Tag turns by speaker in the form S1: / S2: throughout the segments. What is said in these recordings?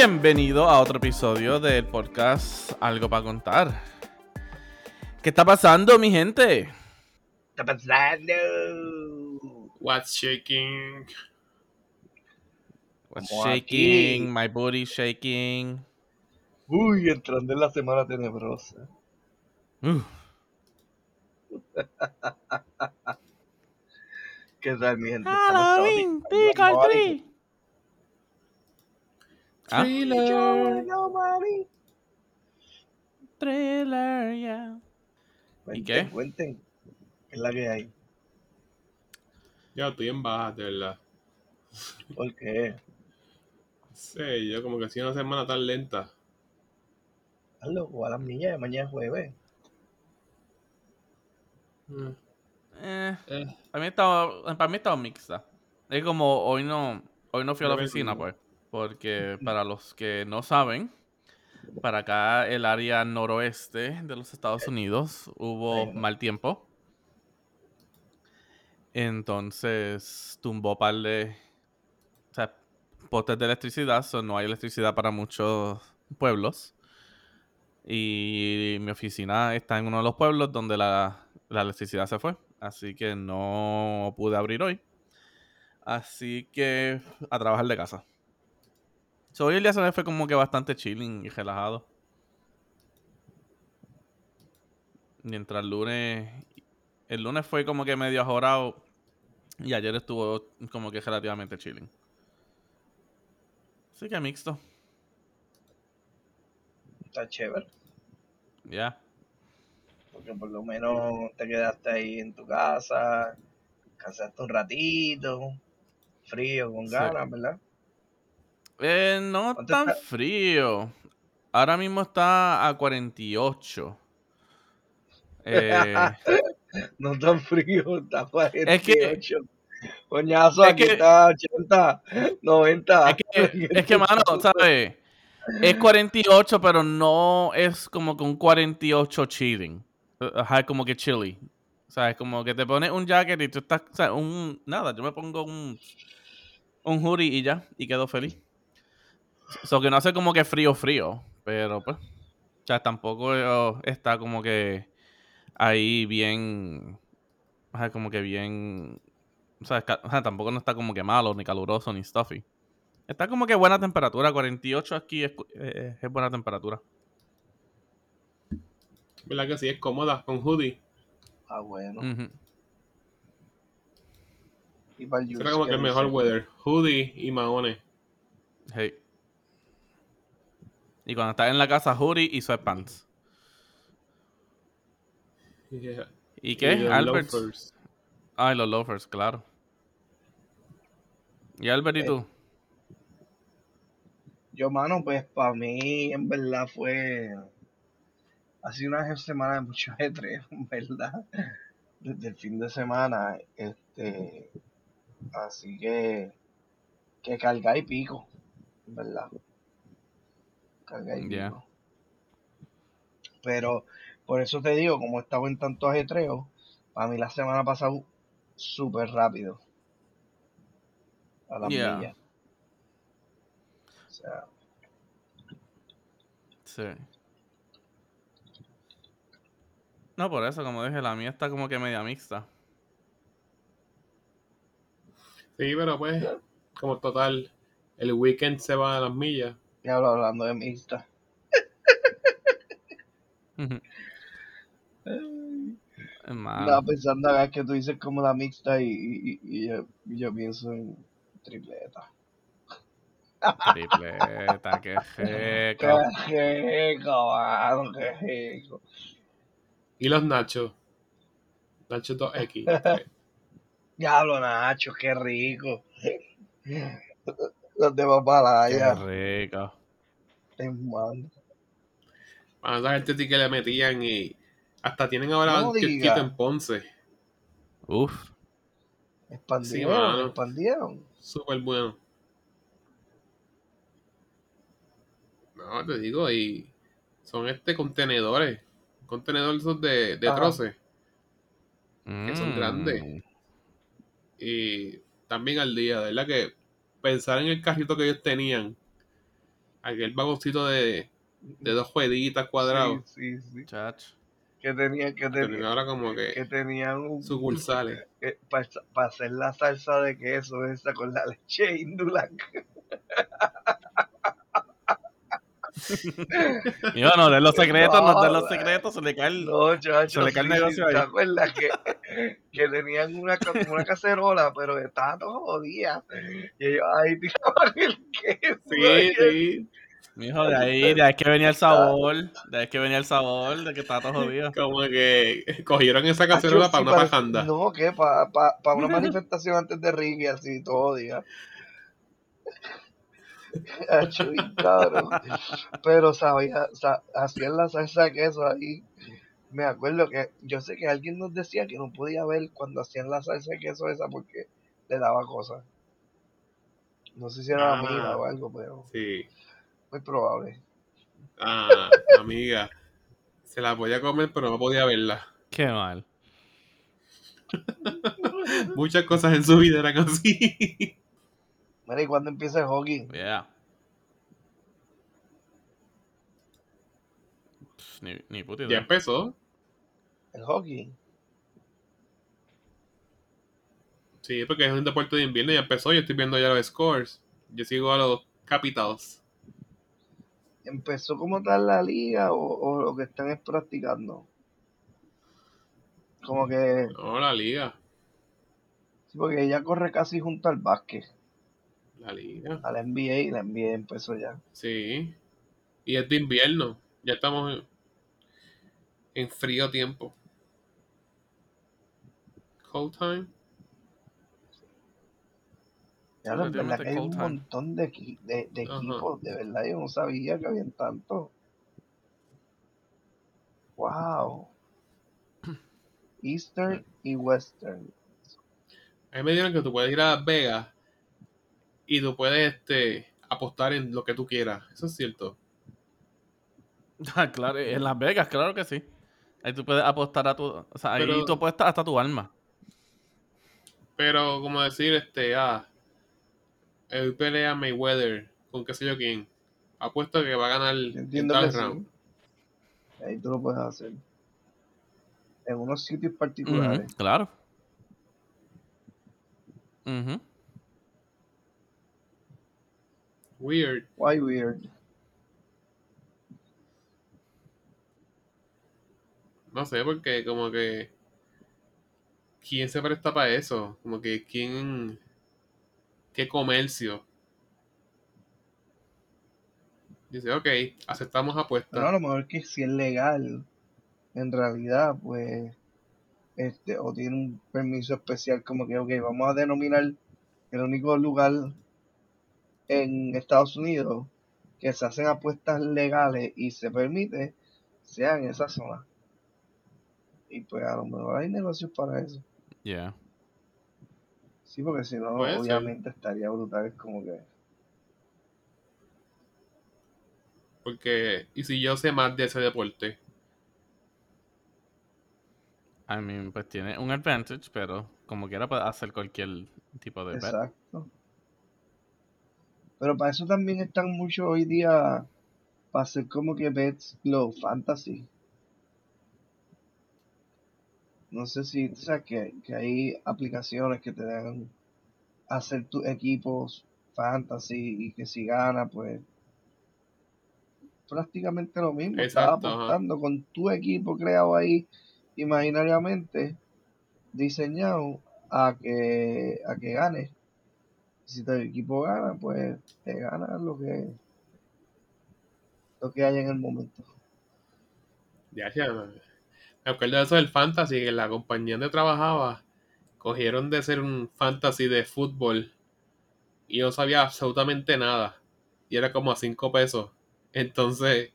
S1: Bienvenido a otro episodio del podcast Algo para contar. ¿Qué está pasando, mi gente?
S2: está pasando?
S3: What's shaking?
S1: What's
S2: Como
S1: shaking?
S2: aquí.
S1: My booty shaking.
S2: Uy, entrando en la semana tenebrosa.
S1: Uh,
S2: ¿Qué tal, mi gente?
S1: Halloween,
S2: disfrazados,
S1: trick or
S2: mami.
S1: treat. Ah,
S3: Thriller.
S2: No,
S1: thriller, yeah.
S2: Cuenten,
S1: qué?
S2: Cuenten. ¿Qué es la que hay?
S3: Yo estoy en baja, de verdad.
S2: ¿Por qué?
S3: Sí, yo como que ha sido una semana tan lenta.
S2: Estás loco, a las niñas de mañana es jueves.
S3: Mm,
S1: Eh,
S3: eh,
S1: para mí estaba, para mí estaba mixta. Es como hoy no, hoy no fui a la oficina, pues. Porque para los que no saben, para acá el área noroeste de los Estados Unidos hubo mal tiempo. Entonces tumbó par de o sea, postes de electricidad, so no hay electricidad para muchos pueblos. Y mi oficina está en uno de los pueblos donde la, la electricidad se fue. Así que no pude abrir hoy. Así que a trabajar de casa. So, hoy el día se me fue como que bastante chilling y relajado. Mientras el lunes. El lunes fue como que medio ajorado. Y ayer estuvo como que relativamente chilling. Así que mixto.
S2: Está chévere.
S1: Ya.
S2: Porque por lo menos te quedaste ahí en tu casa. Cansaste un ratito. Frío, con
S1: Sí.
S2: ganas, ¿verdad?
S1: Eh, no
S2: ¿Cuánto
S1: tan
S2: está?
S1: frío. Ahora mismo está a 48. Eh,
S2: No tan frío, está 48.
S1: Es que-
S2: Coñazo,
S1: es
S2: aquí
S1: que-
S2: está 80, 90.
S1: es que, es que, mano, ¿sabes? Es 48, pero no es como que un 48 chilling. Ajá, como que chilly. ¿Sabes? Como que te pones un jacket y tú estás, o sea, un, nada, yo me pongo un, un hoodie y ya, y quedo feliz. So que no hace como que frío, frío, pero pues, o sea, tampoco eh, está como que ahí bien, ajá, como que bien, o sea, o sea, tampoco no está como que malo, ni caluroso, ni stuffy. Está como que buena temperatura, 48 aquí es, cu- eh, es buena temperatura.
S3: ¿Verdad que sí? Es cómoda, con hoodie.
S2: Ah, bueno.
S1: Ujú.
S2: Y para el
S3: Será como que el mejor weather. Hoodie y maones.
S1: Hey. Y cuando estás en la casa, hoodie y sweatpants.
S3: Yeah.
S1: ¿Y qué?
S3: los
S1: Albert.
S3: loafers.
S1: Ay, los loafers, claro. ¿Y Albert y
S2: Eh,
S1: tú?
S2: Yo, mano, pues para mí, en verdad, fue. Ha sido una semana de mucho ajetreo, en verdad. Desde el fin de semana, este. Así que. Que cargar y pico, en verdad. Pico. Pero, por eso te digo, como he estado en tanto ajetreo, para mí la semana ha pasado súper rápido. A las
S1: Ya.
S2: millas. O sea,
S1: Sí. No, por eso, como dije, la mía está como que media mixta.
S3: Sí, pero pues, como total, el weekend se va a las millas.
S2: Ya hablo hablando de mixta. Estaba pensando acá que tú dices como la mixta y, y, y yo, y yo pienso en tripleta.
S1: Tripleta, qué
S2: Qué
S1: rico.
S2: rico, mano, qué rico.
S3: Y los nachos. Nachos 2X.
S2: Diablo, Nacho, qué rico. Los de
S1: Qué
S2: papalaya,
S1: rico.
S2: hermano.
S3: Para esa gente sí que le metían y hasta tienen ahora
S2: No
S3: un kiosquito en Ponce.
S1: Uf.
S2: Expandieron,
S3: mano.
S2: expandieron.
S3: Súper bueno. No, te digo, y son este contenedores. Contenedores esos de, de. Que son
S1: Mm.
S3: grandes. Y también al día, de verdad que pensar en el carrito que ellos tenían aquel vagoncito de, de dos jueguitas cuadrados.
S2: Sí, sí, sí.
S1: Chach.
S2: Que tenían, que tenían,
S3: ahora como
S2: que
S3: que
S2: tenían un,
S3: sucursales.
S2: para hacer la salsa de queso esa con la leche Indulac.
S1: Y bueno, de los secretos, no, de los
S2: No,
S1: secretos, se le cae el...
S2: No, chacho,
S1: Se le cae el
S2: sí,
S1: negocio
S2: ¿Te
S1: ahí.
S2: acuerdas que, que tenían una, una cacerola, pero estaba todo jodida? Y ellos ahí tiraban el queso.
S3: Sí,
S2: ahí,
S3: sí.
S1: Mijo, de ahí, de ahí que venía el sabor, de ahí que venía el sabor, de que estaba todo jodido.
S3: Como que cogieron esa cacerola
S2: sí,
S3: para una
S2: parece-
S3: pajanda.
S2: No, que para pa, pa una manifestación antes de Ricky, así, todo día. Cabrón. Pero sabía, sa- hacían la salsa de queso ahí. Me acuerdo que yo sé que alguien nos decía que no podía ver cuando hacían la salsa de queso esa porque le daba cosas. No sé si era
S3: Ah.
S2: mira o algo, pero
S3: Sí.
S2: muy probable.
S3: Ah, amiga. Se la podía comer, pero no podía verla.
S1: Qué mal.
S3: Muchas cosas en su vida eran así.
S2: Mira, ¿y cuándo empieza el hockey?
S1: Yeah. Pff, Ni, ni puta
S3: ya empezó.
S2: El hockey.
S3: Sí, porque es un deporte de invierno y ya empezó. Yo estoy viendo ya los scores. Yo sigo a los Capitals.
S2: ¿Empezó como tal la liga o, o lo que están es practicando? Como que,
S3: No, la liga.
S2: sí, porque ella corre casi junto al básquet,
S3: La liga.
S2: a la NBA y la NBA empezó ya.
S3: Sí. Y es de invierno. Ya estamos en, en frío tiempo. Cold time.
S2: Ya, en verdad que hay un
S1: time.
S2: montón de, de, equipos, de verdad yo no sabía que habían tantos. Wow. Eastern y Western.
S3: A mí me dijeron que tú puedes ir a Las Vegas y tú puedes este, apostar en lo que tú quieras. Eso es cierto.
S1: Ah, claro, en Las Vegas, claro que sí. Ahí tú puedes apostar a tu... O sea, ahí
S3: Pero-
S1: tú apuestas hasta tu alma.
S3: Pero como decir, este, ah, él pelea Mayweather con qué sé yo quién. Apuesto que va a ganar
S2: entiendo
S3: tal
S2: que sí.
S3: round.
S2: Ahí tú lo puedes hacer. En unos sitios particulares.
S1: claro. Ujú.
S3: Weird.
S2: Why weird?
S3: No sé, porque como que... ¿Quién se presta para eso? Como que quién... ¿Qué comercio? Dice, ok, aceptamos apuestas.
S2: Pero a lo mejor que si es legal, en realidad, pues, este, o tiene un permiso especial, como que, ok, vamos a denominar el único lugar en Estados Unidos que se hacen apuestas legales y se permite, sea en esa zona. Y pues a lo mejor hay negocios para eso.
S1: Yeah.
S2: Sí, porque si no,
S3: Puede ser.
S2: obviamente estaría brutal, es como que...
S3: Porque, ¿y si yo sé más de ese deporte?
S1: I mean, pues tiene un advantage, pero como quiera puede hacer cualquier tipo de bet.
S2: Exacto. Pero para eso también están muchos hoy día, para hacer como que bets los fantasy. No sé si, o sea, que, que hay aplicaciones que te dan hacer tus equipos fantasy y que si gana, pues prácticamente lo mismo. Estás
S3: ajá.
S2: apostando con tu equipo creado ahí imaginariamente, diseñado a que, a que gane. Si tu equipo gana, pues te gana lo que lo que haya en el momento.
S3: Ya, ya, me acuerdo de eso del fantasy, que la compañía donde trabajaba cogieron de ser un fantasy de fútbol y no sabía absolutamente nada. Y era como a 5 pesos. Entonces,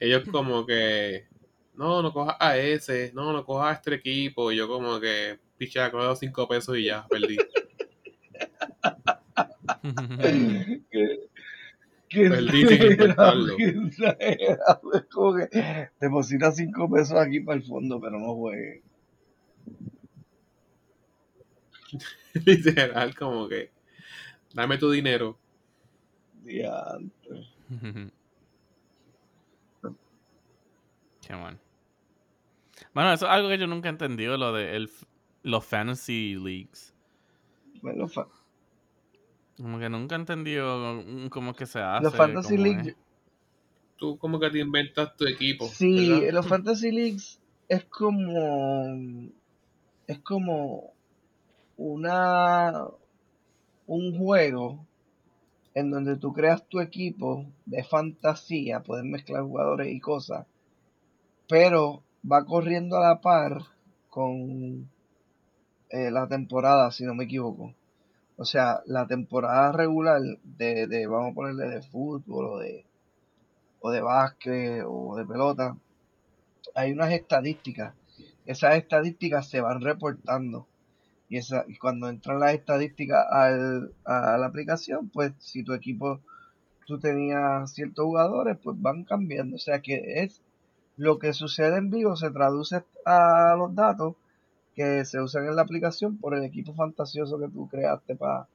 S3: ellos como que, no, no cojas a ese, no, no cojas a este equipo. Y yo como que, picha, cojo 5 pesos y ya, perdí.
S2: que, que
S3: intentarlo.
S2: que exagerado. Es como que deposita 5 pesos aquí para el fondo, pero no juegue.
S3: Literal, como que, dame tu dinero.
S2: Diantre.
S1: Qué bueno. Bueno, eso es algo que yo nunca he entendido, lo de el, los fantasy leagues.
S2: Bueno, fa-
S1: Como que nunca he entendido cómo es que se hace.
S2: los Fantasy League,
S1: es.
S3: Tú como que te inventas tu equipo.
S2: sí,
S3: ¿verdad?
S2: los Fantasy Leagues es como, es como una, un juego en donde tú creas tu equipo de fantasía, puedes mezclar jugadores y cosas, pero va corriendo a la par con eh, la temporada, si no me equivoco. O sea, la temporada regular de, de vamos a ponerle de fútbol o de, o de básquet o de pelota, hay unas estadísticas. Esas estadísticas se van reportando. Y, esa, y cuando entran las estadísticas al, a la aplicación, pues si tu equipo, tú tenías ciertos jugadores, pues van cambiando. O sea que es lo que sucede en vivo, se traduce a los datos que se usan en la aplicación por el equipo fantasioso que tú creaste para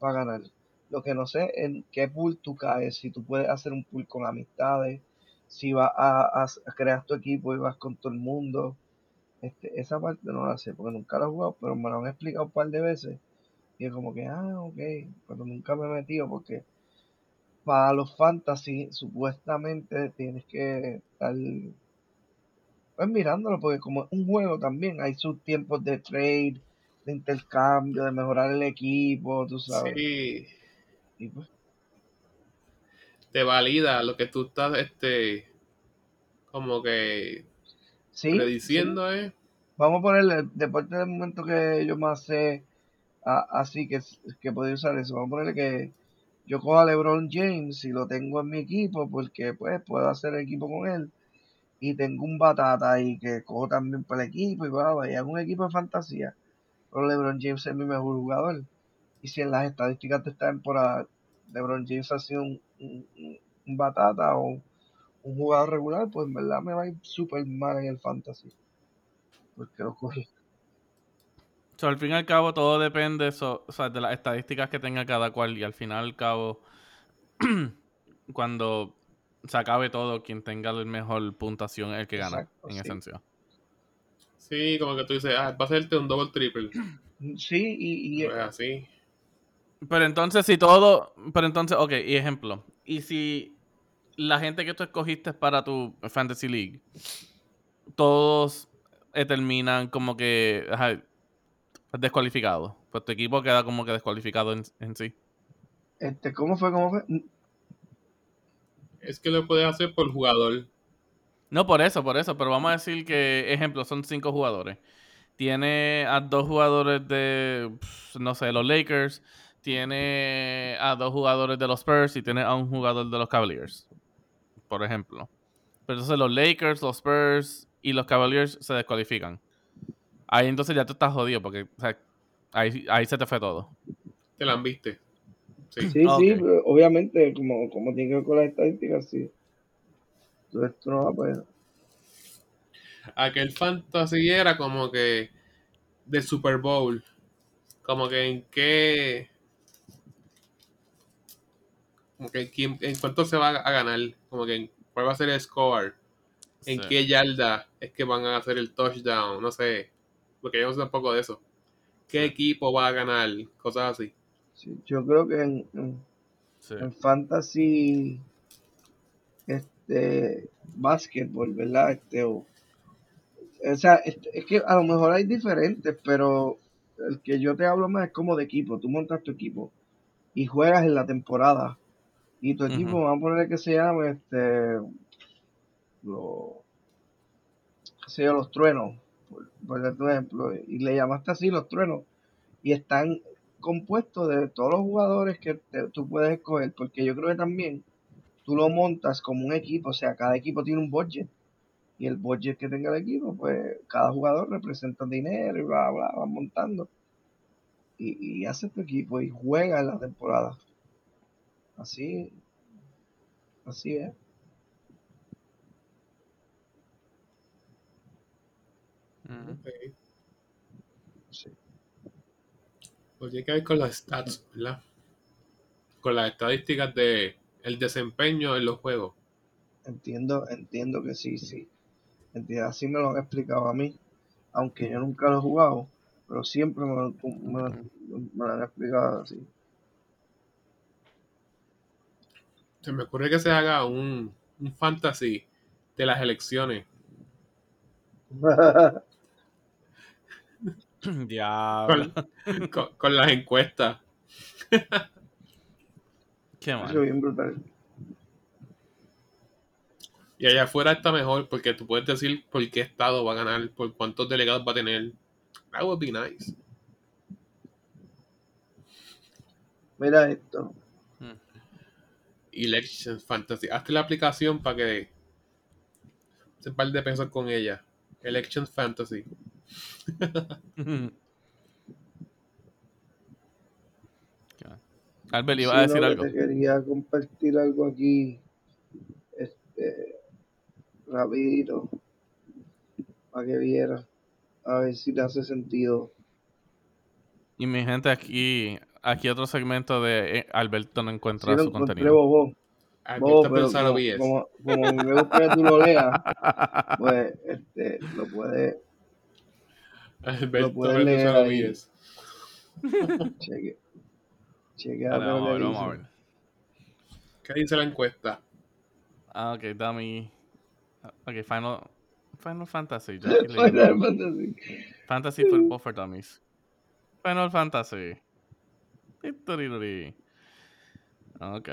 S2: ganar. Lo que no sé en qué pool tú caes, si tú puedes hacer un pool con amistades, si vas a, a crear tu equipo y vas con todo el mundo. Este, esa parte no la sé porque nunca la he jugado, pero me lo han explicado un par de veces. Y es como que, ah, ok, pero nunca me he metido porque para los fantasy supuestamente tienes que estar pues mirándolo porque como es un juego también hay sus tiempos de trade, de intercambio, de mejorar el equipo, tú sabes.
S3: Sí,
S2: Y pues,
S3: te valida lo que tú estás, este, como que
S2: sí, sí.
S3: prediciendo, ¿eh?
S2: Vamos a ponerle deporte del momento que yo más sé a- así que, que puedo usar eso. Vamos a ponerle que yo cojo a LeBron James y lo tengo en mi equipo porque pues puedo hacer equipo con él. Y tengo un batata ahí que cojo también para el equipo y va, y hago un equipo de fantasía. Pero LeBron James es mi mejor jugador. Y si en las estadísticas de esta temporada LeBron James ha sido un, un- un- batata o un jugador regular, pues en verdad me va a ir súper mal en el fantasy. Porque lo cogí.
S1: So, al fin y al cabo, todo depende so- o sea, de las estadísticas que tenga cada cual. Y al final al cabo, cuando se acabe todo, quien tenga la mejor puntuación es el que gana,
S2: Exacto,
S1: en
S2: sí.
S1: esencia.
S3: Sí, como que tú dices, ah, va a hacerte un double triple.
S2: Sí, y, y
S3: Pues así.
S1: Pero entonces, si todo. Pero entonces, ok, y ejemplo. Y si la gente que tú escogiste para tu Fantasy League, todos eh, terminan como que ajá, descualificados. Pues tu equipo queda como que descualificado en, en sí.
S2: este, ¿cómo fue? ¿Cómo fue?
S3: Es que lo puedes hacer por jugador.
S1: No, por eso, por eso. Pero vamos a decir que, ejemplo, son cinco jugadores. Tiene a dos jugadores de, no sé, los Lakers. Tiene a dos jugadores de los Spurs y tiene a un jugador de los Cavaliers. Por ejemplo. Pero entonces los Lakers, los Spurs y los Cavaliers se descualifican. Ahí entonces ya tú estás jodido porque o sea, ahí, ahí se te fue todo.
S3: Te la han viste. Sí.
S2: Sí,
S1: Ah,
S2: sí, obviamente, como, como tiene que ver con las estadísticas, sí. Entonces tú no vas a poder.
S3: Aquel fantasy era como que de Super Bowl. Como que en qué. Como que en, quién- en cuánto se va a ganar. Como que en cuál va a ser el score. En
S1: Sí.
S3: qué yarda es que van a hacer el touchdown. No sé. Porque yo no sé tampoco de eso. ¿Qué equipo va a ganar? Cosas así.
S2: Sí, yo creo que en, en,
S1: Sí.
S2: en fantasy, este, básquetbol, ¿verdad? Este, o, o sea, este, es que a lo mejor hay diferentes, pero el que yo te hablo más es como de equipo. Tú montas tu equipo y juegas en la temporada. Y tu equipo,
S1: Ujú.
S2: vamos a poner que se llame, este, los, qué sé yo, los truenos, por, por darte un ejemplo, y le llamaste así los truenos, y están compuestos de todos los jugadores que te- tú puedes escoger, porque yo creo que también tú lo montas como un equipo, o sea, cada equipo tiene un budget, y el budget que tenga el equipo, pues cada jugador representa dinero y bla, bla, van montando, y, y hace tu equipo y juega en la temporada. Así, así es.
S3: Ok.
S2: Sí.
S3: Pues tiene que ver con las stats, ¿verdad? Con las estadísticas de el desempeño en los juegos.
S2: Entiendo, entiendo que sí, sí. Entiendo, así me lo han explicado a mí, aunque yo nunca lo he jugado, pero siempre me, lo- me lo- me lo han explicado así.
S3: Se me ocurre que se haga un, un fantasy de las elecciones.
S1: Diablo.
S3: Con, con- con las encuestas.
S1: Qué mal.
S2: es bien brutal.
S3: Y allá afuera está mejor porque tú puedes decir por qué estado va a ganar, por cuántos delegados va a tener. That would be nice.
S2: Mira esto.
S3: Election Fantasy. Hazte la aplicación para que se par de pesos con ella. Election Fantasy.
S1: Albert, iba
S2: Sí,
S1: a decir
S2: no, que
S1: algo.
S2: Te quería compartir algo aquí. Este. Rapidito. Para que viera. A ver si te hace sentido.
S1: Y mi gente, aquí, aquí otro segmento de eh, Alberto no encuentra su contenido.
S2: bobo.
S3: Alberto
S2: bobo, pero como, como, como me gusta que tú lo leas, pues este, lo puedes
S3: Alberto
S2: lo puedes
S3: pensar
S2: leer ahí.
S3: OBS.
S2: cheque.
S1: Vamos a ver,
S2: que
S1: vamos a ver.
S3: ¿Qué dice la encuesta?
S1: Ah, ok, dame. Ok, Final, Final Fantasy. ya.
S2: Final Fantasy.
S1: Fantasy Football for Dummies. Final Fantasy. Ok.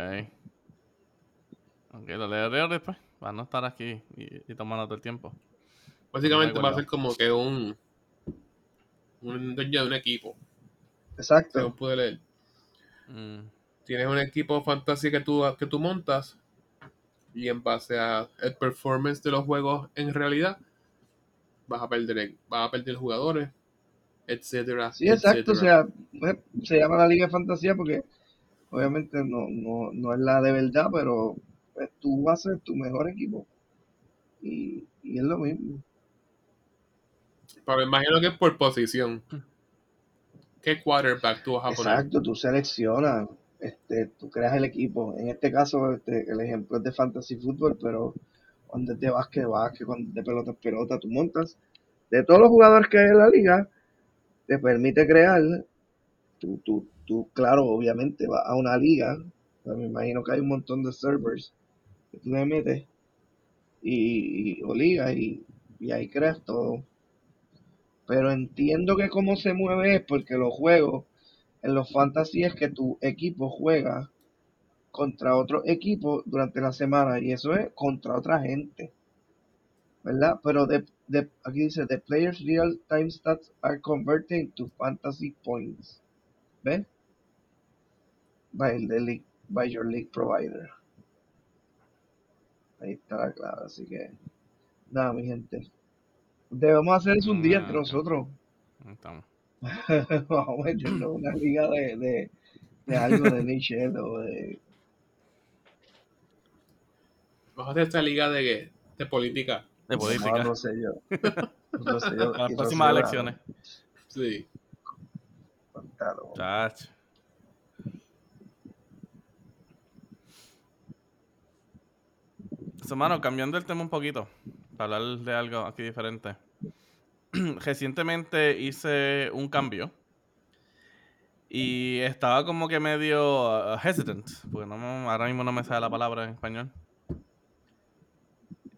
S1: Ok, lo leo, leo después. Para no estar aquí y, y tomando todo el tiempo.
S3: Básicamente
S1: No
S3: va a ser como que un un dueño de un equipo.
S2: Exacto.
S3: Según pude leer.
S1: Mm,
S3: Tienes un equipo fantasy que tú, que tú montas y en base a el performance de los juegos en realidad vas a perder, vas a perder jugadores, etcétera.
S2: Sí, exacto. O sea, pues, se llama la Liga de Fantasía porque obviamente no, no, no es la de verdad, pero pues, tú vas a ser tu mejor equipo. Y, y es lo mismo.
S3: Pero me imagino que es por posición. ¿Qué quarterback tú vas a poner?
S2: Exacto, tú seleccionas, este, tú creas el equipo. En este caso, este, el ejemplo es de fantasy fútbol, pero cuando es de básquet, básquet, cuando de pelota, pelota, tú montas. De todos los jugadores que hay en la liga, te permite crear, tú, tú, tú claro, obviamente vas a una liga, sea, me imagino que hay un montón de servers que tú le metes y, y- o ligas y, y ahí creas todo. Pero entiendo que cómo se mueve es porque los juegos en los fantasy es que tu equipo juega contra otro equipo durante la semana y eso es contra otra gente, ¿verdad? Pero de, de- aquí dice, the players real time stats are converted into fantasy points, ¿ves? By, the league, by your league provider. Ahí está la clave, así que nada, mi gente. Debemos hacer eso un día entre
S1: Ah,
S2: nosotros.
S1: estamos.
S2: Vamos a meternos en una liga de, de, de algo de Michelle o de
S3: Vamos a hacer esta liga de, de política.
S1: De política.
S2: no sé yo. No sé yo.
S1: Para las próximas elecciones.
S3: Sí.
S2: Contalo.
S1: Chacho. Mano, cambiando el tema un poquito, para hablar de algo aquí diferente. Recientemente hice un cambio y estaba como que medio uh, hesitant, porque no ahora mismo no me sale la palabra en español.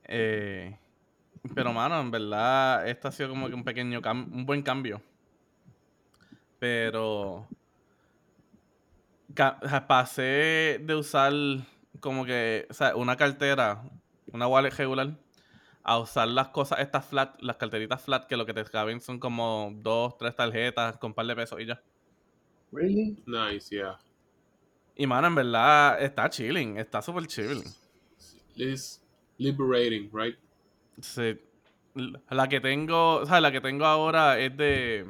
S1: Eh, pero, mano, en verdad, esto ha sido como que un pequeño, un buen cambio. Pero pasé de usar como que, o sea, una cartera, una wallet regular, a usar las cosas estas flat, las carteritas flat, que lo que te caben son como dos, tres tarjetas con un par de pesos y ya.
S2: ¿Really?
S3: Nice, yeah.
S1: Y mano, en verdad está chilling, está súper chilling.
S3: It's liberating, right?
S1: Sí. La que tengo, o sea, la que tengo ahora es de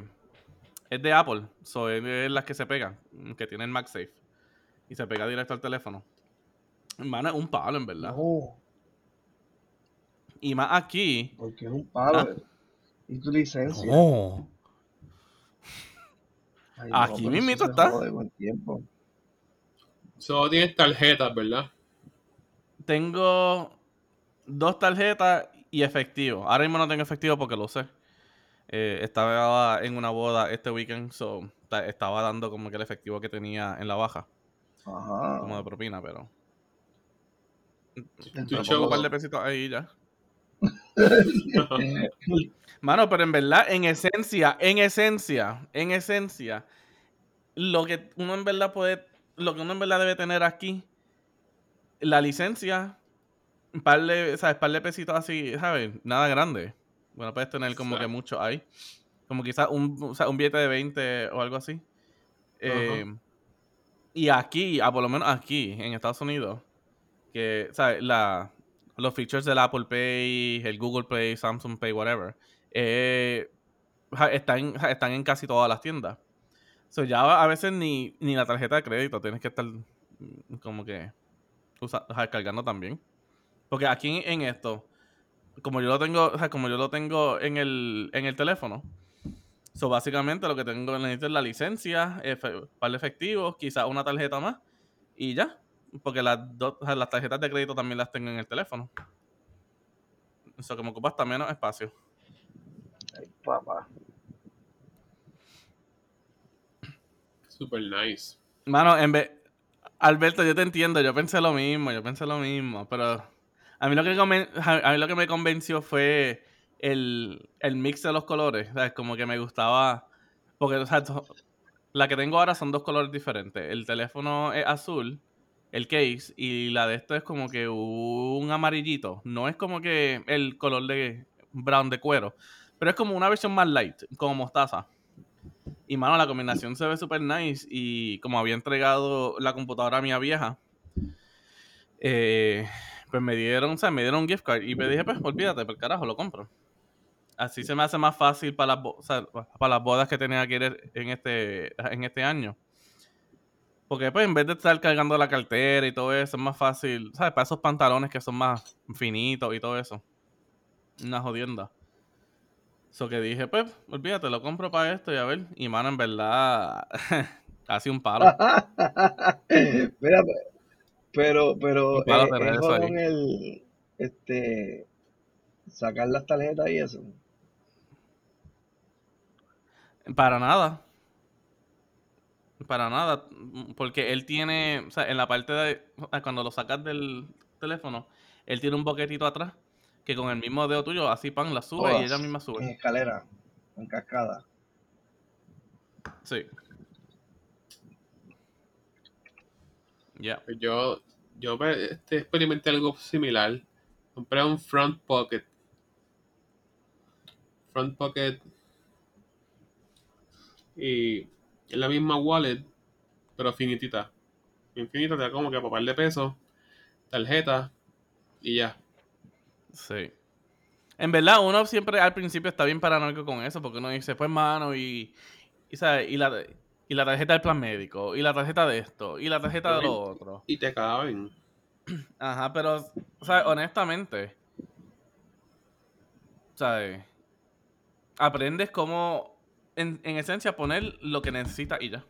S1: es de Apple, so es de las que se pegan, que tienen MagSafe y se pega directo al teléfono. Mano, es un palo en verdad.
S2: No,
S1: Y más aquí.
S2: porque es un palo.
S1: Ah.
S2: Y tu licencia.
S1: No.
S2: Ay,
S1: Aquí mismito está.
S2: tiempo.
S3: Solo tienes tarjetas, ¿verdad?
S1: tengo dos tarjetas y efectivo. Ahora mismo no tengo efectivo porque lo sé. Eh, estaba en una boda este weekend, so ta- estaba dando como que el efectivo que tenía en la baja, como de
S2: Ajá.
S1: propina, pero.
S3: Show.
S1: un par de pesitos ahí ya. Mano, pero en verdad, en esencia, en esencia, en esencia, lo que uno en verdad puede, lo que uno en verdad debe tener aquí, la licencia, un par de, ¿sabes? par de pesitos así, ¿sabes? Nada grande. Bueno, puedes tener como que mucho ahí. Como quizás un, o sea, un billete de 20 o algo así. Eh, y aquí, ah, por lo menos aquí, en Estados Unidos, que, ¿sabes? La, los features del Apple Pay, el Google Pay, Samsung Pay, whatever, eh, están, están en casi todas las tiendas. So, ya a veces ni, ni la tarjeta de crédito tienes que estar mm, como que usa- cargando también. Porque aquí en, esto, como yo lo tengo, o como yo lo tengo en el, en el teléfono, so básicamente lo que tengo necesito es la licencia, efe- par de efectivos, quizás una tarjeta más, y ya. Porque las dos, o sea, las tarjetas de crédito también las tengo en el teléfono. Eso que me ocupa hasta menos espacio.
S2: Ay, papá.
S3: Super nice.
S1: Mano, en vez. Alberto, yo te entiendo, yo pensé lo mismo, yo pensé lo mismo, pero a mí lo que, conven- a mí lo que me convenció fue el, el mix de los colores, ¿sabes? Como que me gustaba, porque o sea, to- la que tengo ahora son dos colores diferentes, el teléfono es azul, el case, y la de esto es como que un amarillito, no es como que el color de brown de cuero, pero es como una versión más light, como mostaza. Y mano, la combinación se ve súper nice. Y como había entregado la computadora mía vieja, eh, pues me dieron, o sea, me dieron un gift card. Y me dije, pues olvídate, por carajo, lo compro. Así se me hace más fácil para las, para las bodas que tenía que ir en este, en este año. Porque pues en vez de estar cargando la cartera y todo eso, es más fácil, ¿sabes? Para esos pantalones que son más finitos y todo eso. Una jodienda. So que dije, pues, olvídate, lo compro para esto y a ver. Y mano, en verdad, casi un palo.
S2: Mira, pero, pero eh,
S1: eso
S2: con el, este, sacar las tarjetas y eso.
S1: Para nada. Para nada. Porque él tiene, o sea, en la parte de, cuando lo sacas del teléfono, él tiene un boquetito atrás que con el mismo dedo tuyo, así pan, la sube y ella misma
S2: En
S1: sube.
S2: escalera, en cascada.
S1: Sí. Ya.
S3: Pues Yo, yo pues, este, experimenté algo similar. Compré un front pocket. Front pocket. Y es la misma wallet, pero finitita. Infinita, te da como que para par de pesos, tarjeta y ya.
S1: Sí. En verdad, uno siempre al principio está bien paranoico con eso, porque uno dice, pues mano, y, y, ¿sabes? y, la, y la tarjeta del plan médico, y la tarjeta de esto, y la tarjeta de lo otro.
S3: Y te caben.
S1: Ajá, pero, ¿sabes? Honestamente, ¿sabes? Aprendes cómo, en, en esencia, poner lo que necesitas y ya.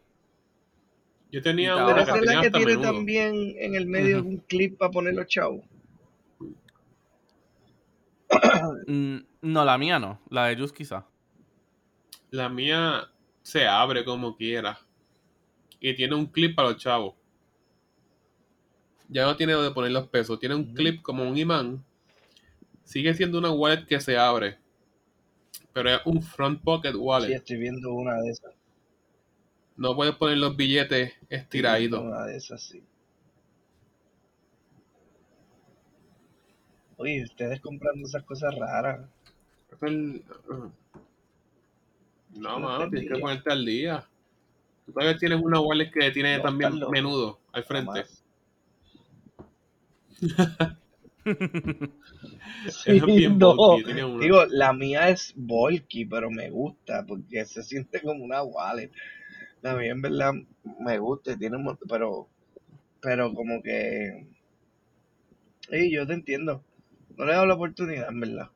S3: Yo tenía una
S2: Pero
S3: que
S2: es la que tiene
S3: menudo.
S2: también en el medio un clip para poner los chavos.
S1: Mm, No, la mía no, la de Juice quizá.
S3: La mía se abre como quiera. Y tiene un clip para los chavos. Ya no tiene donde poner los pesos. Tiene un clip como un imán. Sigue siendo una wallet que se abre. Pero es un front pocket
S2: Sí,
S3: wallet.
S2: estoy viendo una de esas.
S3: No puedes poner los billetes estiraditos.
S2: Una de esas, sí. Oye, ustedes comprando esas cosas raras.
S3: El- uh. No,
S2: No
S3: mano, tienes que ponerte al día. Tú todavía tienes una wallet que tiene
S2: No,
S3: también menudo al frente.
S2: Jamás.
S3: Es bien
S2: no.
S3: bulky, tiene una.
S2: Digo, la mía es bulky, pero me gusta porque se siente como una wallet. La mía en verdad me gusta y tiene un montón, pero, pero como que... Sí, yo te entiendo. No le he dado la oportunidad, en verdad.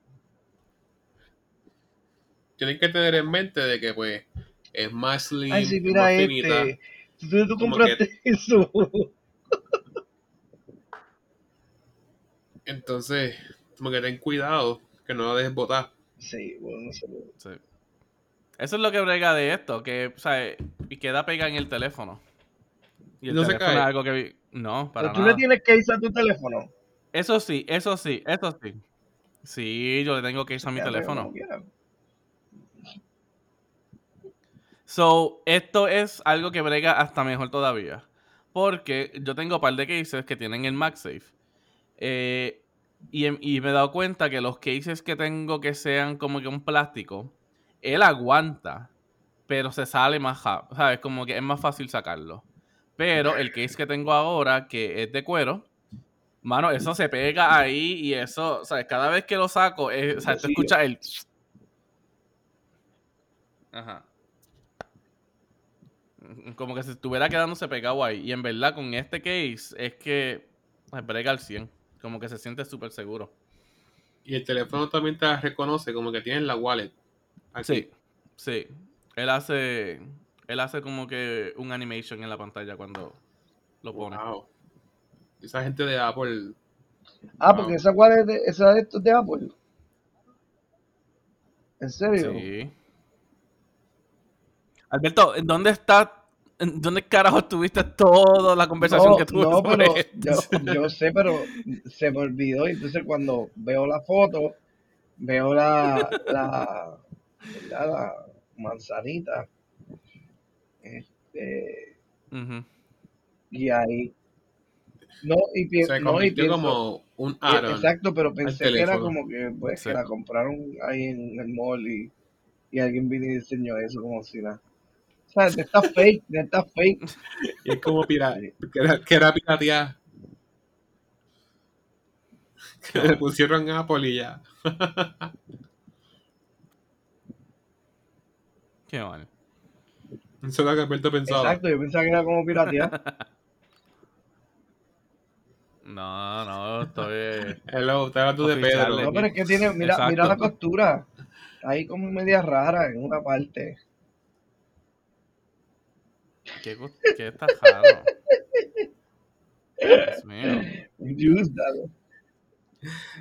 S3: Tienen que tener en mente de que pues es más slim,
S2: Ay, sí, mira
S3: más finita.
S2: este. ¿Tú, tú compraste eso?
S3: Entonces, como que ten cuidado que no lo dejes botar.
S2: Sí, bueno, no sé.
S1: Sí. Eso es lo que brega de esto, que, o sea, y queda pegada en el teléfono. Y el
S3: ¿No se
S1: teléfono
S3: cae?
S1: es algo que vi- No, para
S2: Pero tú
S1: nada.
S2: le tienes que irse a tu teléfono.
S1: Eso sí, eso sí, eso sí. Sí, yo le tengo que ir a mi
S2: Ya,
S1: teléfono. So, esto es algo que brega hasta mejor todavía. Porque yo tengo un par de cases que tienen el MagSafe. Eh, y, em- y me he dado cuenta que los cases que tengo que sean como que un plástico, él aguanta, pero se sale más. ¿Sabes? Como que es más fácil sacarlo. Pero el case que tengo ahora, que es de cuero, mano, eso se pega ahí y eso, ¿sabes? Cada vez que lo saco, es- o sea, tú
S2: Sigue.
S1: escuchas el. Ajá. Como que se estuviera quedándose pegado ahí. Y en verdad, con este case, es que brega al 100. Como que se siente súper seguro.
S3: Y el teléfono también te reconoce como que tienes la wallet. Aquí.
S1: Sí, sí. Él hace. Él hace como que un animation en la pantalla cuando lo pone.
S3: Wow. Esa gente de Apple.
S2: Ah,
S3: Wow.
S2: porque esa de, esa de estos de Apple. ¿En serio?
S1: Sí. Alberto, ¿en dónde está? ¿En dónde carajo estuviste toda la conversación
S2: No,
S1: que tuve
S2: no, pero yo, yo sé, pero se me olvidó. y Entonces cuando veo la foto, veo la, la, la manzanita. Este, y ahí. No, y, pi-
S3: Se
S2: no, y pienso.
S3: como un
S2: y-
S3: add-on.
S2: exacto, pero pensé que era como que, pues,
S1: Sí.
S2: que la compraron ahí en el mall y, y alguien vino y diseñó eso como si nada. Sea, de esta fake, de esta fake.
S3: Y es como pira- que era, que era piratear. Que le pusieron Apple y ya.
S1: Qué mal.
S3: Eso es lo que Alberto pensaba.
S2: Exacto, yo pensaba que era como piratear.
S1: No, no, estoy.
S3: Hello, está hablando de Pedro.
S2: No, pero es que tiene, mira, mira la costura. Ahí como media rara en una parte.
S1: ¿Qué, qué está raro? Dios mío.
S2: Use that.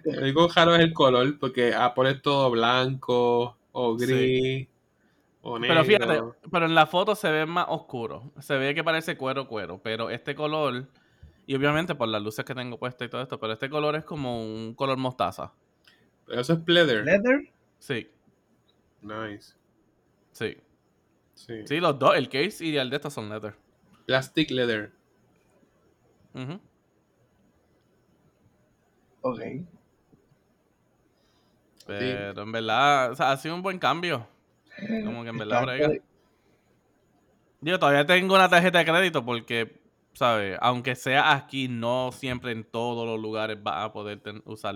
S3: Lo único raro es el color, porque Apple es todo blanco, o gris, o negro.
S1: Pero fíjate, pero en la foto se ve más oscuro. Se ve que parece cuero, cuero. Pero este color, y obviamente por las luces que tengo puestas y todo esto, pero este color es como un color mostaza.
S3: Pero eso es pleather.
S2: Leather.
S1: Sí,
S3: Nice.
S1: sí.
S3: Sí.
S1: Sí, los dos, el case y el de estos son leather.
S3: Plastic leather.
S1: Ujú.
S2: Ok.
S1: Pero en verdad, o sea, ha sido un buen cambio. Como que en verdad brega. Yo todavía tengo una tarjeta de crédito porque, ¿sabes? Aunque sea aquí, no siempre en todos los lugares vas a poder usar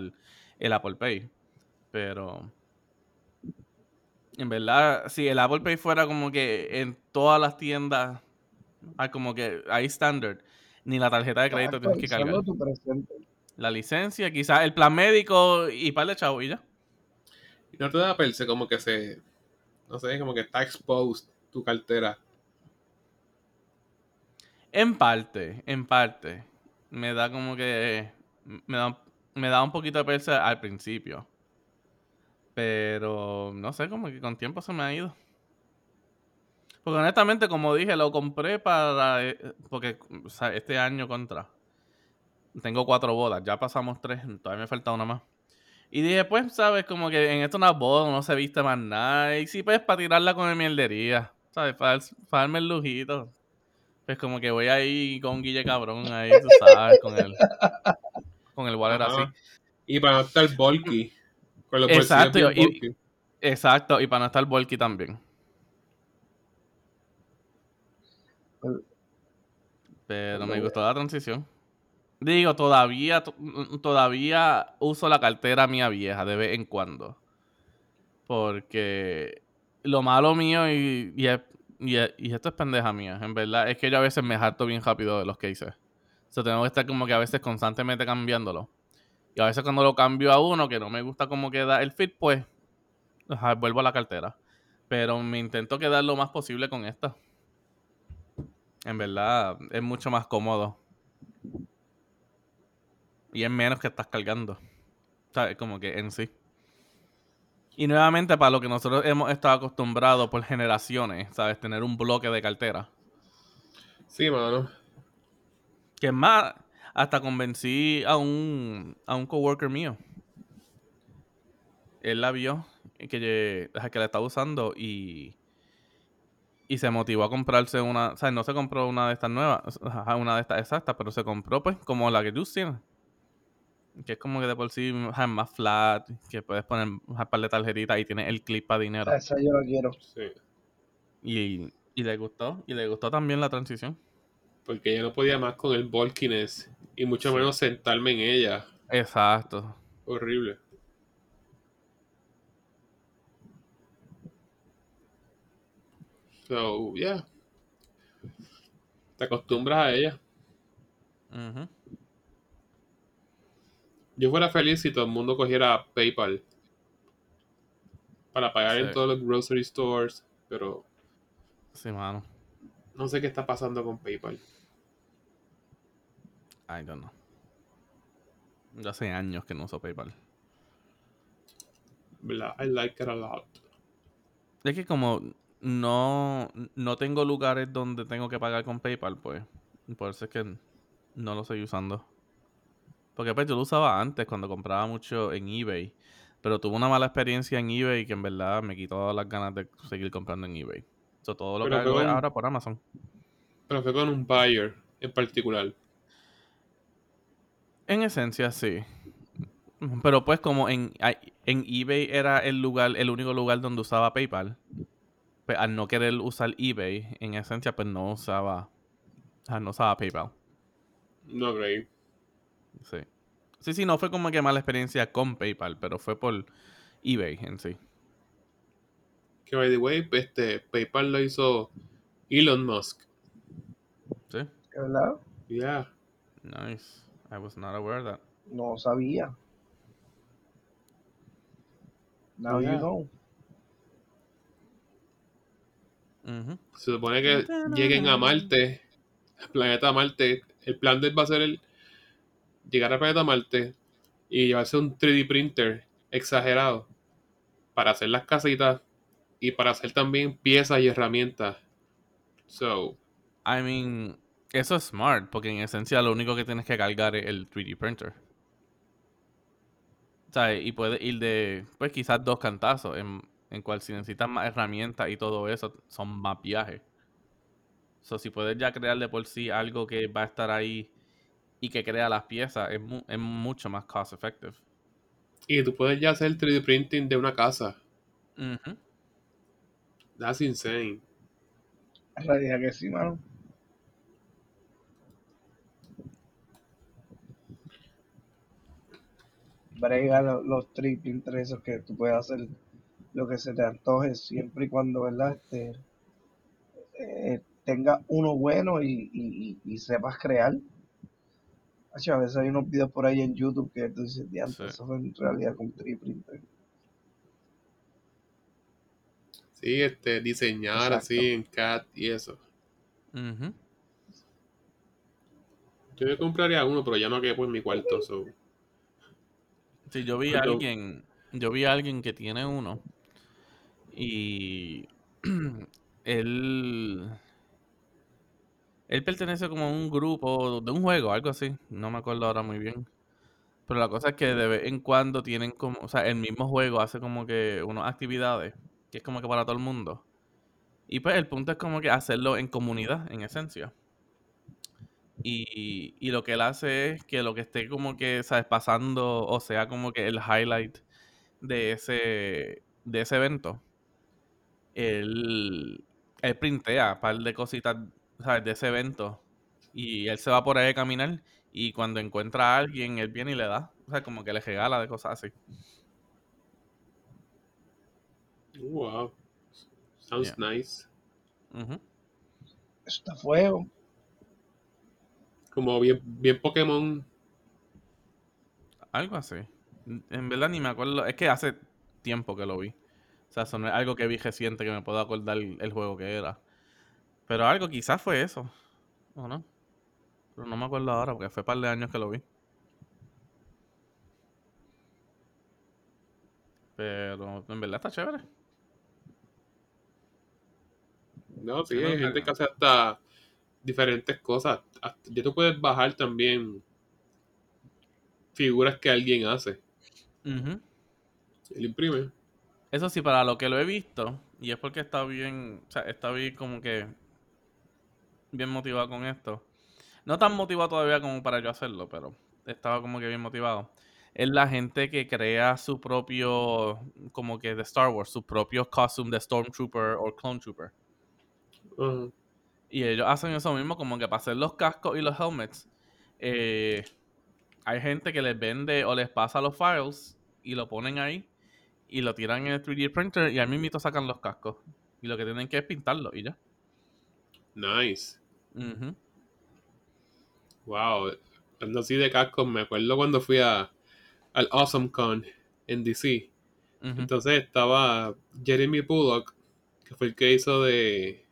S1: el Apple Pay. Pero, en verdad, si el Apple Pay fuera como que en todas las tiendas, hay como que hay standard, ni la tarjeta de crédito tienes que cargar. La licencia, quizás el plan médico y par de chavos y ya.
S3: Y no te da perse como que se. No sé, como que está exposed tu cartera.
S1: En parte, en parte. Me da como que. Me da, me da un poquito de persa al principio. Pero no sé, como que con tiempo se me ha ido. Porque honestamente, como dije, lo compré para. eh, Porque o sea, este año contra. Tengo cuatro bodas, ya pasamos tres, todavía me falta una más. Y dije, pues, sabes, como que en esto una boda no se viste más nada. Y sí, pues, para tirarla con el mierdería. ¿Sabes? Para, para darme el lujito. Pues como que voy ahí con Guille Cabrón ahí, tú sabes, con el, con el water
S3: Ajá.
S1: así.
S3: Y para no estar bulky. Con los
S1: Exacto,
S3: bien
S1: y-. Exacto, y para no estar bulky también. Pero me gustó la transición. Digo, todavía, to- todavía uso la cartera mía vieja de vez en cuando. Porque lo malo mío y, y, es- y es- y esto es pendeja mía, en verdad, es que yo a veces me harto bien rápido de los cases. O sea, tengo que estar como que a veces constantemente cambiándolo. Y a veces cuando lo cambio a uno que no me gusta cómo queda el fit, pues ajá, vuelvo a la cartera. Pero me intento quedar lo más posible con esta. En verdad, es mucho más cómodo. Y es menos que estás cargando. ¿Sabes? Como que en sí. Y nuevamente, para lo que nosotros hemos estado acostumbrados por generaciones, ¿sabes? Tener un bloque de cartera.
S3: Sí, mano.
S1: Que es más, hasta convencí a un, a un coworker mío. Él la vio, que, que la estaba usando y, y se motivó a comprarse una. O sea, no se compró una de estas nuevas, una de estas exactas, pero se compró, pues, como la que tú tienes. Que es como que de por sí es más flat, que puedes poner un par de tarjetitas y tiene el clip para dinero.
S2: Esa yo la quiero.
S3: Sí.
S1: Y, y le gustó, y le gustó también la transición.
S3: Porque yo no podía más con el bulkiness y mucho menos sentarme en ella.
S1: Exacto.
S3: Horrible. So, yeah. Te acostumbras a ella.
S1: Ujú.
S3: Yo fuera feliz si todo el mundo cogiera PayPal para pagar en todos los grocery stores, pero
S1: Sí, mano.
S3: no sé qué está pasando con PayPal.
S1: I don't know. Ya hace años que no uso PayPal.
S3: I like it a lot.
S1: Es que como no, no tengo lugares donde tengo que pagar con PayPal, pues por eso es que no lo estoy usando. Porque pues yo lo usaba antes cuando compraba mucho en eBay. Pero tuve una mala experiencia en eBay que en verdad me quitó las ganas de seguir comprando en eBay. So, todo lo
S3: Pero
S1: que hago
S3: un-
S1: ahora por Amazon.
S3: Pero fue con un buyer en particular.
S1: En esencia, sí. Pero pues como en, en eBay era el lugar, el único lugar donde usaba PayPal, pues al no querer usar eBay, en esencia pues no usaba, ah, no usaba PayPal.
S3: No creí.
S1: Sí. Sí, sí, no fue como que mala experiencia con PayPal, pero fue por eBay en sí.
S3: Que by the way, este, PayPal lo hizo Elon Musk.
S1: Sí.
S2: ¿Verdad?
S3: Yeah.
S1: Nice. I was not aware of that.
S2: No sabía. Now
S3: Yeah.
S2: you know.
S1: Ujú.
S3: Se supone que lleguen a Marte, al planeta Marte. El plan de él va a ser el llegar al planeta Marte y llevarse un 3D printer exagerado para hacer las casitas y para hacer también piezas y herramientas. So,
S1: I mean, eso es smart, porque en esencia lo único que tienes que cargar es el 3D printer. ¿Sabes? Y puede ir de, pues quizás dos cantazos, en, en cual si necesitas más herramientas y todo eso, son más viajes. So, si puedes ya crear de por sí algo que va a estar ahí y que crea las piezas, es, mu- es mucho más cost effective.
S3: y tú puedes ya hacer 3D printing de una casa.
S1: Ujú.
S3: That's insane.
S2: En realidad que sí, mano. Brega lo- los tripping esos que tú puedes hacer lo que se te antoje siempre y cuando, ¿verdad? Este, eh, tenga uno bueno y, y, y- sepas crear. Hacho, a veces hay unos videos por ahí en YouTube que tú dices, diantre,
S1: Sí.
S2: eso fue en realidad con 3D printer.
S3: Sí, este, diseñar
S2: Exacto.
S3: así en CAD y eso.
S1: Ujú.
S3: Yo me compraría uno, pero ya no quepo en mi cuarto. So.
S1: Sí, yo vi a alguien, yo vi a alguien que tiene uno y él, él pertenece como a un grupo de un juego, algo así, no me acuerdo ahora muy bien. Pero la cosa es que de vez en cuando tienen como, o sea, el mismo juego hace como que unas actividades, que es como que para todo el mundo. Y pues el punto es como que hacerlo en comunidad, en esencia. Y, y lo que él hace es que lo que esté como que, ¿sabes? Pasando, o sea, como que el highlight de ese, de ese evento, él, él printea un par de cositas, ¿sabes? De ese evento. Y él se va por ahí a caminar y cuando encuentra a alguien, él viene y le da. O sea, como que le regala de cosas así.
S3: Wow. Sounds nice.
S2: Eso está fuego.
S3: Como bien, bien Pokémon.
S1: Algo así. En verdad ni me acuerdo. Es que hace tiempo que lo vi. O sea, eso es algo que vi reciente que me puedo acordar el juego que era. Pero algo quizás fue eso. ¿O no? Pero no me acuerdo ahora porque fue un par de años que lo vi. Pero en verdad está chévere.
S3: No, sí, hay gente que hace hasta diferentes cosas. Ya tú puedes bajar también figuras que alguien hace.
S1: Ujú.
S3: Él imprime.
S1: Eso sí, para lo que lo he visto, y es porque está bien, o sea, está bien como que bien motivado con esto. No tan motivado todavía como para yo hacerlo, pero estaba como que bien motivado. Es la gente que crea su propio, como que de Star Wars, su propio costume de Stormtrooper o Clone Trooper.
S3: Ajá.
S1: Y ellos hacen eso mismo, como que para hacer los cascos y los helmets. eh, hay gente que les vende o les pasa los files y lo ponen ahí y lo tiran en el 3D printer y al mismito sacan los cascos. Y lo que tienen que es pintarlo y ya.
S3: Nice. Wow. Hablando así de cascos, me acuerdo cuando fui a, al Awesome Con en DC. Entonces estaba Jeremy Pullock, que fue el que hizo de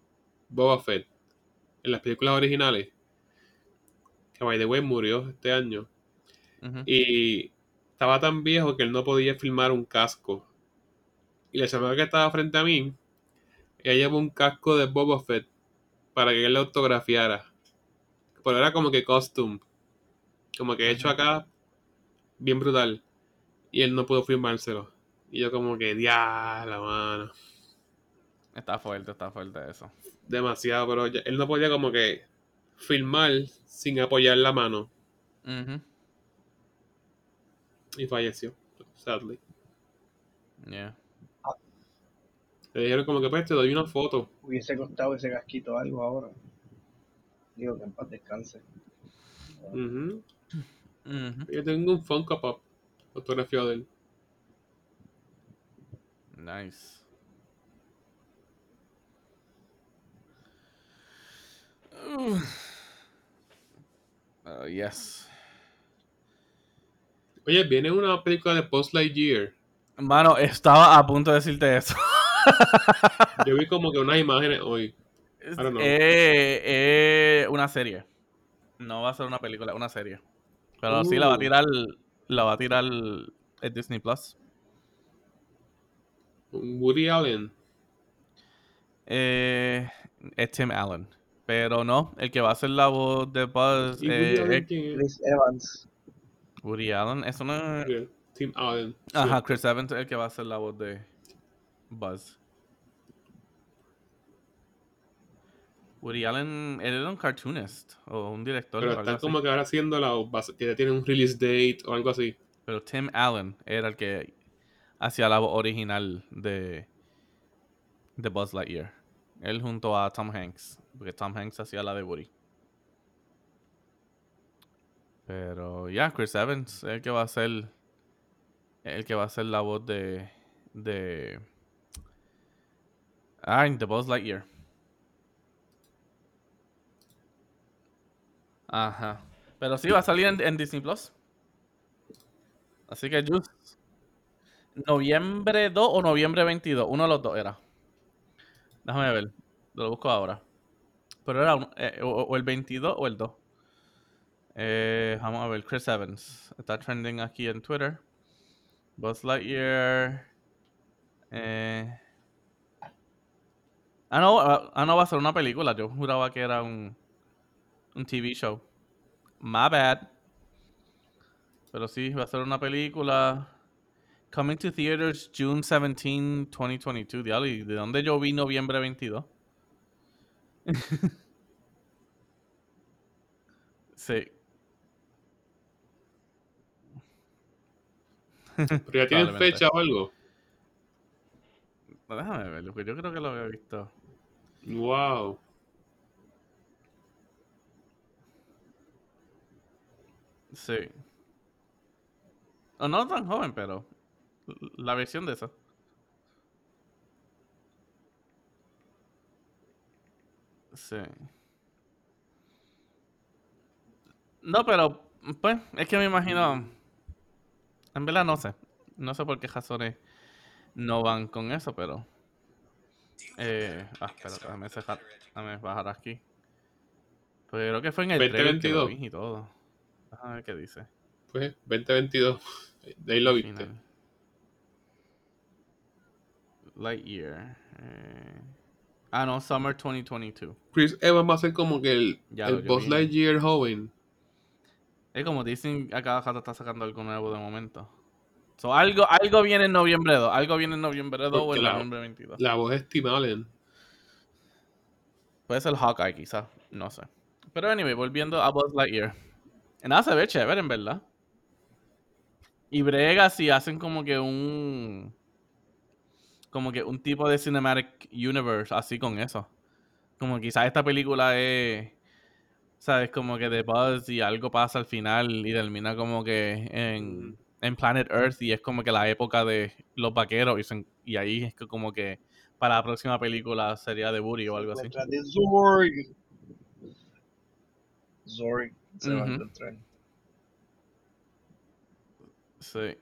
S3: Boba Fett en las películas originales. Que by the way murió este año. Y estaba tan viejo que él no podía filmar un casco. Y la chamaca que estaba frente a mí, ella llevó un casco de Boba Fett para que él le autografiara. Pero era como que costume. Como que hecho acá, bien brutal. Y él no pudo firmárselo. Y yo como que, la mano.
S1: Está fuerte, está fuerte eso.
S3: Demasiado, pero ya- él no podía como que filmar sin apoyar la mano.
S1: Ujú.
S3: Y falleció, sadly.
S1: Yeah.
S3: Le dijeron como que pues te doy una foto.
S2: Hubiese costado ese casquito algo ahora. Digo que en paz descanse.
S3: Yo tengo un Funko Pop fotografiado de él.
S1: Nice. Oh, yes.
S3: Oye, viene una película de Post Lightyear.
S1: Mano, estaba a punto de decirte eso.
S3: Yo vi como que unas imágenes hoy.
S1: Es
S3: don't know.
S1: eh, eh, una serie. No va a ser una película, una serie. Pero sí la va a
S3: Uh.
S1: tirar. La va a tirar el Disney Plus.
S3: Woody Allen.
S1: Eh, es Tim Allen. Pero no, el que va a hacer la voz de Buzz.
S3: ¿Y Woody
S1: eh, es
S3: quién es?
S2: Chris Evans.
S1: Woody Allen. Eso no es-
S3: Yeah, Tim Allen.
S1: Ajá,
S3: Sí.
S1: Chris Evans es el que va a hacer la voz de Buzz. Woody Allen, él era un cartoonist o un director
S3: Pero está
S1: así.
S3: como que ahora haciéndola o va a- que ya tiene un release date o algo así.
S1: Pero Tim Allen era el que hacía la voz original de, de Buzz Lightyear. Él junto a Tom Hanks, porque Tom Hanks hacía la de Woody. Pero ya, Chris Evans es el que va a hacer el que va a hacer la voz de de ah, de Buzz Lightyear. Ajá. Pero sí va a salir en, en Disney Plus. Así que Juice. Noviembre 2 o noviembre 22. Uno de los dos era. Déjame ver. Lo busco ahora. Pero era eh, o el 22 o el 2. Eh, vamos a ver. Chris Evans. Está trending aquí en Twitter. Buzz Lightyear. Eh. Ah, no, ah, ah, no, va a ser una película. Yo juraba que era un, un TV show. My bad. Pero sí, va a ser una película. Coming to theaters June 17, 2022. Diablo, ¿y de dónde yo vi noviembre 22? Sí.
S3: Pero ya tienen fecha o algo.
S1: No, Déjame verlo, porque yo creo que lo había visto.
S3: Wow.
S1: Sí. O no tan joven, pero la versión de esa. Sí. No, pero pues es que me imagino. En verdad no sé. No sé por qué razones no van con eso, pero. Eh, ah, espera, déjame, cejar- déjame bajar aquí. Pero que fue en el trailer que lo
S3: 2022.
S1: vi y todo. Déjame ver qué dice.
S3: Pues 2022. De ahí lo viste.
S1: Lightyear. Eh, ah, no, Summer 2022.
S3: Chris Evans va a ser como que el,
S1: Ya
S3: el Buzz. Lightyear joven.
S1: Es como dicen, a cada rato está sacando algo nuevo de momento. So, algo, algo viene en noviembre 2. Algo viene en noviembre 2 o en
S3: la-
S1: noviembre 22.
S3: La voz es Tim Allen.
S1: Puede ser Hawkeye, quizás. No sé. Pero anyway, volviendo a Buzz Lightyear. Nada, se ve chévere, en verdad. Y brega si hacen como que un... Como que un tipo de cinematic universe así con eso. Como quizás esta película es... ¿Sabes? Como que de Buzz y algo pasa al final y termina como que en, en Planet Earth y es como que la época de los vaqueros y, se- y ahí es que como que para la próxima película sería de Woody o algo así.
S2: De Zorg. Zorg se va a encontrar.
S1: Sí.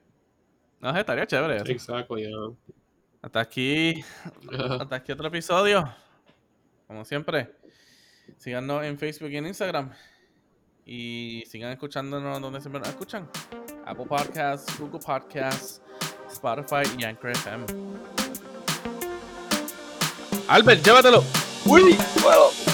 S1: No sé, estaría chévere eso.
S3: Exacto, ya.
S1: Hasta aquí, hasta aquí otro episodio. Como siempre, síganos en Facebook y en Instagram. Y sigan escuchándonos donde siempre nos escuchan. Apple Podcasts, Google Podcasts, Spotify y Anchor FM. Albert, llévatelo.
S2: ¡Uy! Bueno.